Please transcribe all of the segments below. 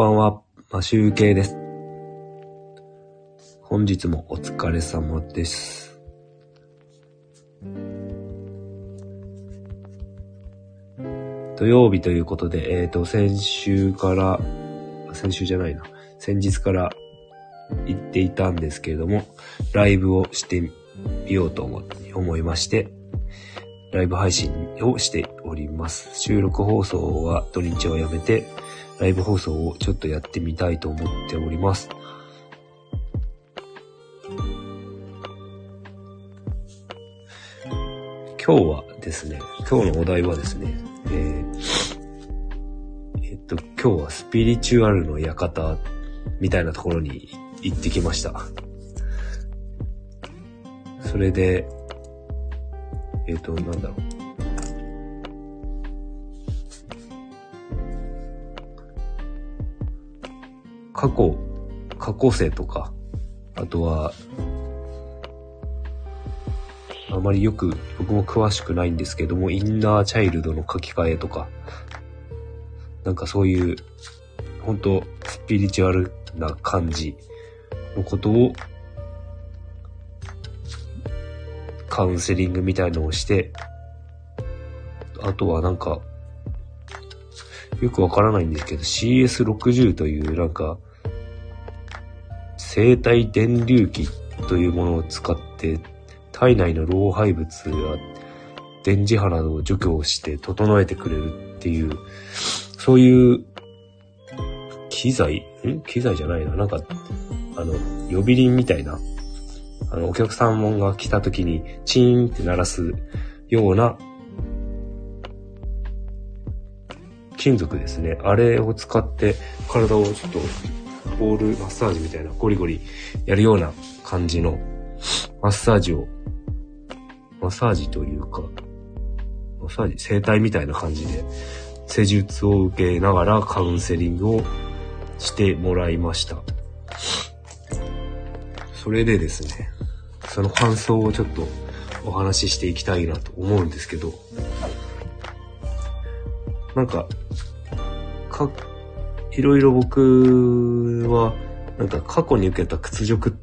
ばんは、マシュウケイです。本日もお疲れ様です。土曜日ということで、えっ、ー、と、先週から、先週じゃないな、先日から行っていたんですけれども、ライブをしてみようと思いまして、ライブ配信をしております。収録放送は土日をやめて、ライブ放送をちょっとやってみたいと思っております。今日はですね、今日のお題はですね、えー、えっと、今日はスピリチュアルの館みたいなところに行ってきました。それで、えっ、と、なんだろう。過去、過去生とか、あとは、あまりよく僕も詳しくないんですけども、インナーチャイルドの書き換えとか、なんかそういう、本当スピリチュアルな感じのことをカウンセリングみたいのをして、あとはなんか、よくわからないんですけど、CS60 というなんか、生体電流器というものを使って、体内の老廃物や電磁波などを除去して整えてくれるっていう、そういう機材ん機材じゃないな。なんか、あの、呼び鈴みたいなあの、お客さんが来た時にチーンって鳴らすような金属ですね。あれを使って体をちょっとボールマッサージみたいなゴリゴリやるような感じのマッサージを、マッサージというか、マッサージ、整体みたいな感じで施術を受けながらカウンセリングをしてもらいました。それでですね、その感想をちょっとお話ししていきたいなと思うんですけど、なんか、か、いろいろ僕は、なんか過去に受けた屈辱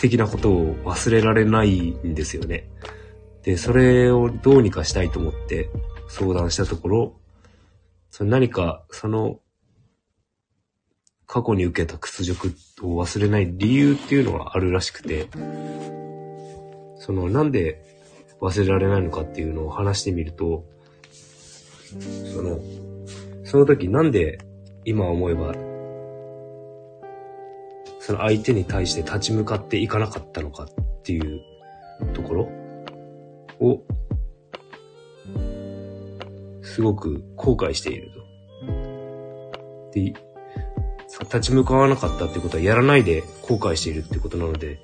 的なことを忘れられないんですよね。で、それをどうにかしたいと思って相談したところ、その何かその過去に受けた屈辱を忘れない理由っていうのがあるらしくて、そのなんで忘れられないのかっていうのを話してみると、その、その時なんで今思えば、その相手に対して立ち向かっていかなかったのかっていうところを、すごく後悔していると。で、立ち向かわなかったってことはやらないで後悔しているってことなので、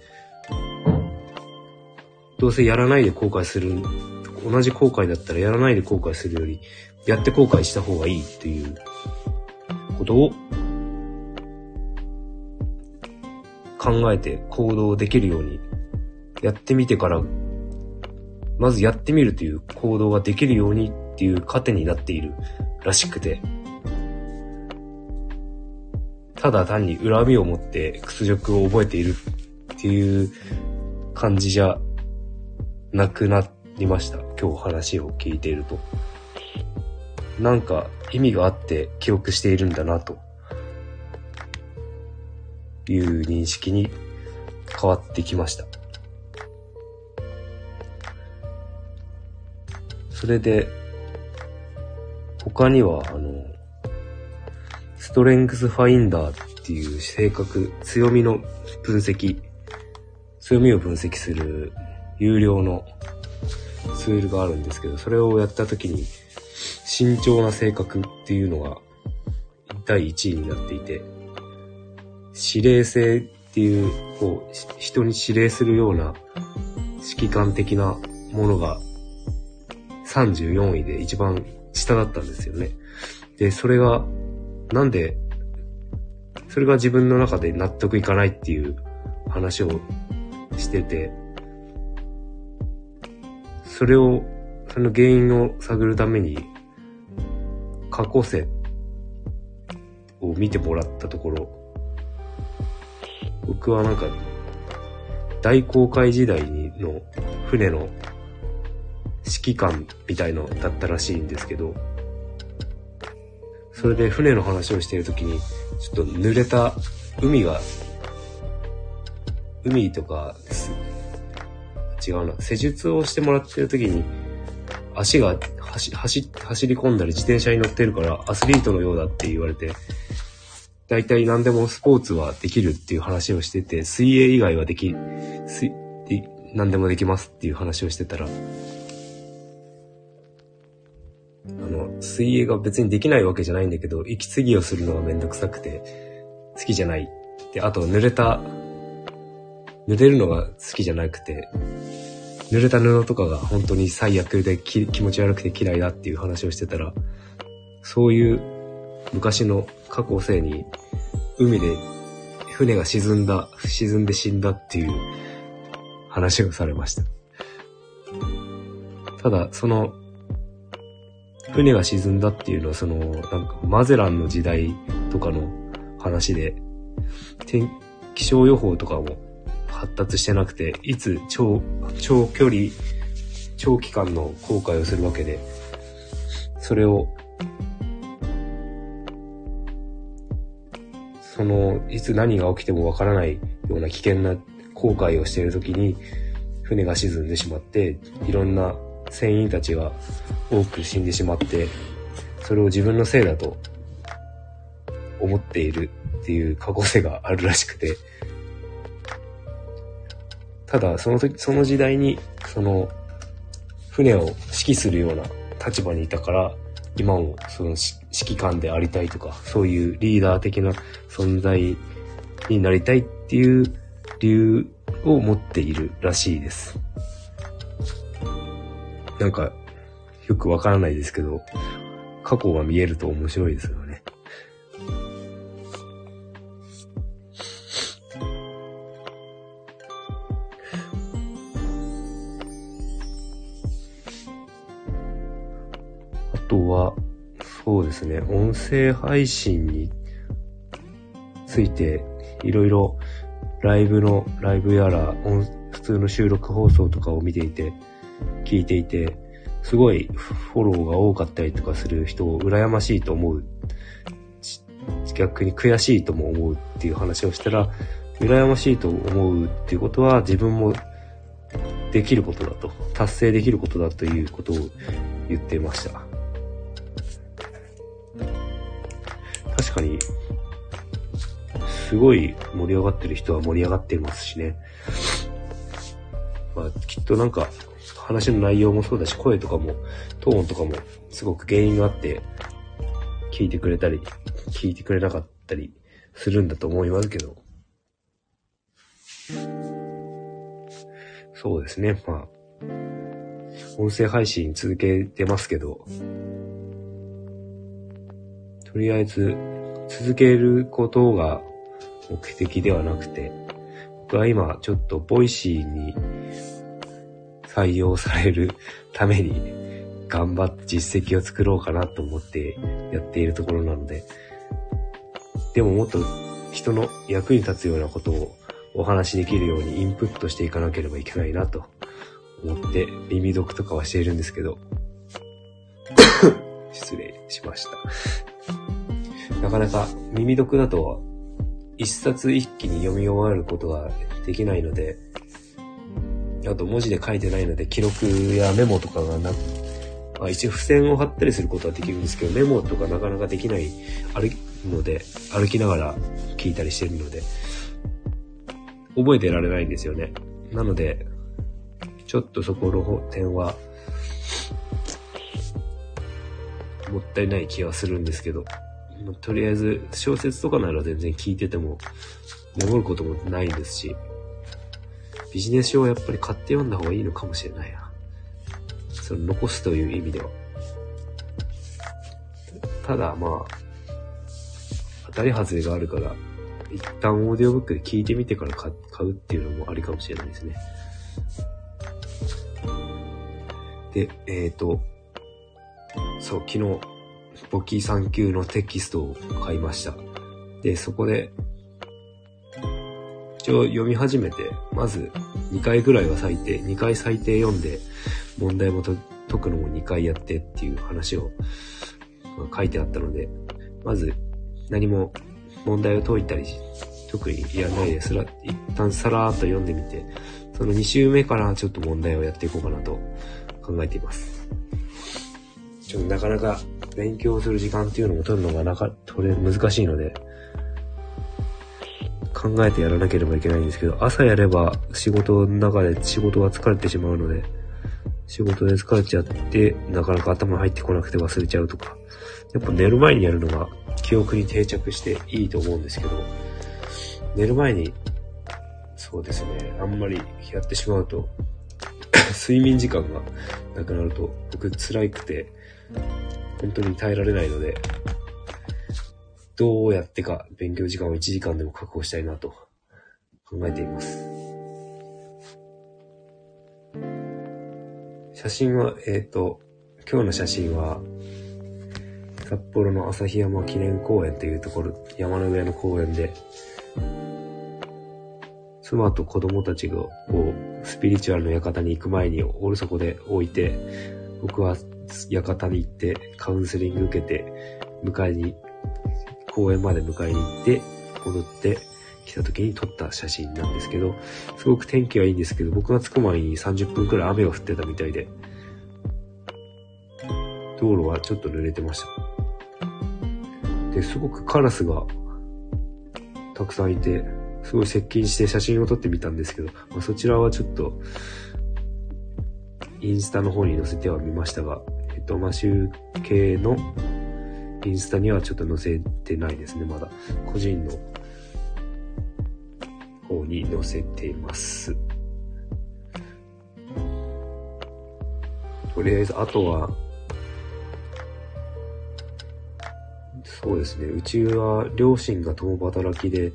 どうせやらないで後悔する、同じ後悔だったらやらないで後悔するより、やって後悔した方がいいっていうことを考えて行動できるように、やってみてから、まずやってみるという行動ができるようにっていう糧になっているらしくて、ただ単に恨みを持って屈辱を覚えているっていう感じじゃなくなりました。今日話を聞いていると。なんか意味があって記憶しているんだなという認識に変わってきました。それで、他には、あの、ストレングスファインダーっていう性格、強みの分析、強みを分析する有料のツールがあるんですけど、それをやった時に、慎重な性格っていうのが第1位になっていて、指令性っていう、こう、人に指令するような指揮官的なものが34位で一番下だったんですよね。で、それが、なんで、それが自分の中で納得いかないっていう話をしてて、それを、その原因を探るために、過去世、を見てもらったところ、僕はなんか、大航海時代の船の指揮官みたいのだったらしいんですけど、それで船の話をしてるときに、ちょっと濡れた海が、海とか。違うな。施術をしてもらってるときに、足が走走走り込んだり自転車に乗ってるからアスリートのようだって言われて、大体何でもスポーツはできるっていう話をしてて、水泳以外はでき、水、何でもできますっていう話をしてたら、あの、水泳が別にできないわけじゃないんだけど、息継ぎをするのがめんどくさくて、好きじゃない。で、あと濡れた、濡れるのが好きじゃなくて、濡れた布とかが本当に最悪で気持ち悪くて嫌いだっていう話をしてたら、そういう昔の過去をせいに、海で船が沈んだ、沈んで死んだっていう話をされました。ただ、その船が沈んだっていうのは、その、なんか、マゼランの時代とかの話で、天、気象予報とかも発達してなくて、いつ超、長距離、長期間の航海をするわけで、それを、その、いつ何が起きてもわからないような危険な航海をしている時に、船が沈んでしまって、いろんな船員たちが多く死んでしまって、それを自分のせいだと思っているっていう過去性があるらしくて、ただその時、その時代に、その、船を指揮するような立場にいたから、今もその指揮官でありたいとか、そういうリーダー的な存在になりたいっていう理由を持っているらしいです。なんか、よくわからないですけど、過去が見えると面白いですよね。ですね、音声配信について、いろいろライブの、ライブやら、普通の収録放送とかを見ていて、聞いていて、すごいフォローが多かったりとかする人を羨ましいと思う。逆に悔しいとも思うっていう話をしたら、羨ましいと思うっていうことは自分もできることだと、達成できることだということを言ってました。確かに、すごい盛り上がってる人は盛り上がってますしね。まあ、きっとなんか、話の内容もそうだし、声とかも、トーンとかも、すごく原因があって、聞いてくれたり、聞いてくれなかったりするんだと思いますけど。そうですね、まあ、音声配信続けてますけど、とりあえず、続けることが目的ではなくて、僕は今、ちょっとボイシーに採用されるために頑張って実績を作ろうかなと思ってやっているところなので、でももっと人の役に立つようなことをお話しできるようにインプットしていかなければいけないなと思って耳読とかはしているんですけど、失礼しました。なかなか耳読だと一冊一気に読み終わることができないので、あと文字で書いてないので記録やメモとかがなく、まあ、一応付箋を貼ったりすることはできるんですけど、メモとかなかなかできない歩ので、歩きながら聞いたりしてるので、覚えてられないんですよね。なので、ちょっとそこの点は、もったいない気はするんですけど、とりあえず小説とかなら全然聞いててもメモることもないですし、ビジネス書はやっぱり買って読んだ方がいいのかもしれないな。その残すという意味では。ただまあ、当たり外れがあるから、一旦オーディオブックで聞いてみてから買うっていうのもありかもしれないですね。で、えっ、ー、と、そう、昨日、簿記3級のテキストを買いました。で、そこで、一応読み始めて、まず2回ぐらいは最低、2回最低読んで、問題も解くのも2回やってっていう話を書いてあったので、まず何も問題を解いたり、特にやらないですら、一旦さらーっと読んでみて、その2週目からちょっと問題をやっていこうかなと考えています。ちょっとなかなか勉強する時間っていうのも取るのがなか、取れ、難しいので、考えてやらなければいけないんですけど、朝やれば仕事の中で仕事が疲れてしまうので、仕事で疲れちゃって、なかなか頭入ってこなくて忘れちゃうとか、やっぱ寝る前にやるのが記憶に定着していいと思うんですけど、寝る前に、そうですね、あんまりやってしまうと、睡眠時間がなくなると僕辛くて、本当に耐えられないので、どうやってか勉強時間を1時間でも確保したいなと考えています。写真は、えっ、ー、と、今日の写真は、札幌の旭山記念公園というところ、山の上の公園で、妻と子供たちをスピリチュアルの館に行く前におるそこで置いて、僕は館に行ってカウンセリング受けて、迎えに、公園まで迎えに行って、戻って来た時に撮った写真なんですけど、すごく天気はいいんですけど、僕が着く前に30分くらい雨が降ってたみたいで、道路はちょっと濡れてました。で、すごくカラスがたくさんいて、すごい接近して写真を撮ってみたんですけど、まあ、そちらはちょっと、インスタの方に載せてはみましたが、えっと、マシュー系のインスタにはちょっと載せてないですね、まだ。個人の方に載せています。とりあえず、あとは、そうですね。うちは両親が共働きで、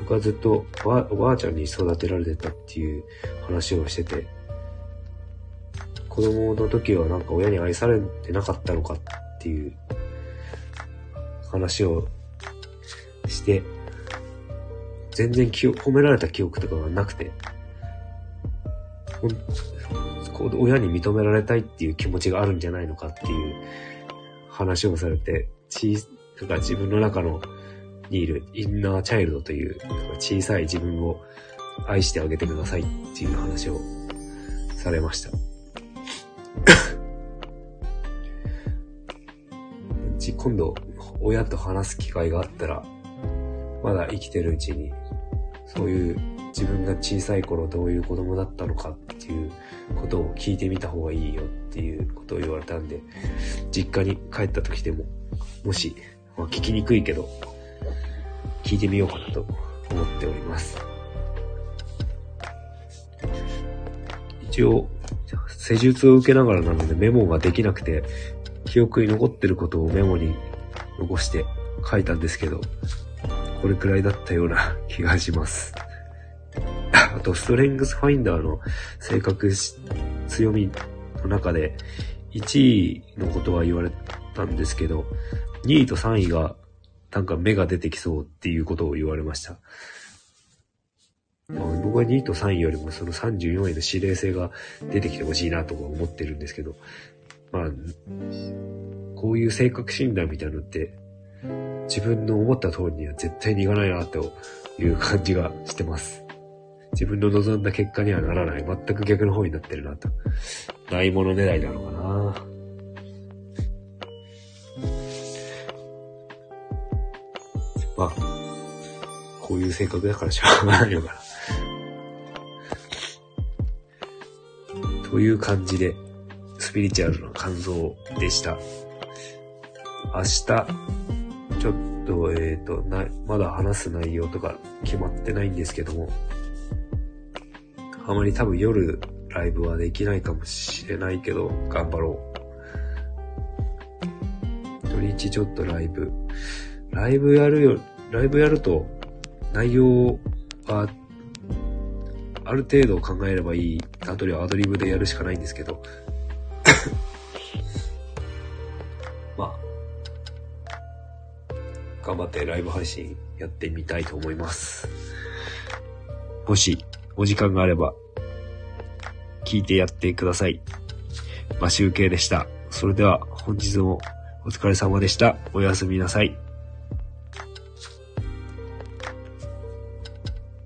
僕はずっとおばあちゃんに育てられてたっていう話をしてて、子供の時はなんか親に愛されてなかったのかっていう話をして、全然記憶、褒められた記憶とかがなくて、親に認められたいっていう気持ちがあるんじゃないのかっていう話をされて、なんか自分の中のにいるインナーチャイルドという小さい自分を愛してあげてくださいっていう話をされました。今度、親と話す機会があったら、まだ生きてるうちに、そういう自分が小さい頃どういう子供だったのかっていうことを聞いてみた方がいいよっていうことを言われたんで、実家に帰った時でも、もし、まあ、聞きにくいけど、聞いてみようかなと思っております。一応、施術を受けながらなのでメモができなくて、記憶に残ってることをメモに残して書いたんですけど、これくらいだったような 気がします。あと、ストレングスファインダーの性格強みの中で、1位のことは言われたんですけど、2位と3位がなんか目が出てきそうっていうことを言われました。まあ僕は2位と3位よりもその34位の指令性が出てきてほしいなとか思ってるんですけど、まあ、こういう性格診断みたいなのって、自分の思った通りには絶対にいかないなという感じがしてます。自分の望んだ結果にはならない。全く逆の方になってるなと。ないもの狙いなのかな。まあ、こういう性格だからしょうがないのかな。という感じで、スピリチュアルな感想でした。明日、ちょっと、えっ、ー、と、な、まだ話す内容とか決まってないんですけども、あまり多分夜ライブはできないかもしれないけど、頑張ろう。土日ちょっとライブ。ライブやるよ、ライブやると内容はある程度考えればいい。あとはアドリブでやるしかないんですけど。まあ、頑張ってライブ配信やってみたいと思います。もし、お時間があれば、聞いてやってください。マシュウケイでした。それでは、本日もお疲れ様でした。おやすみなさい。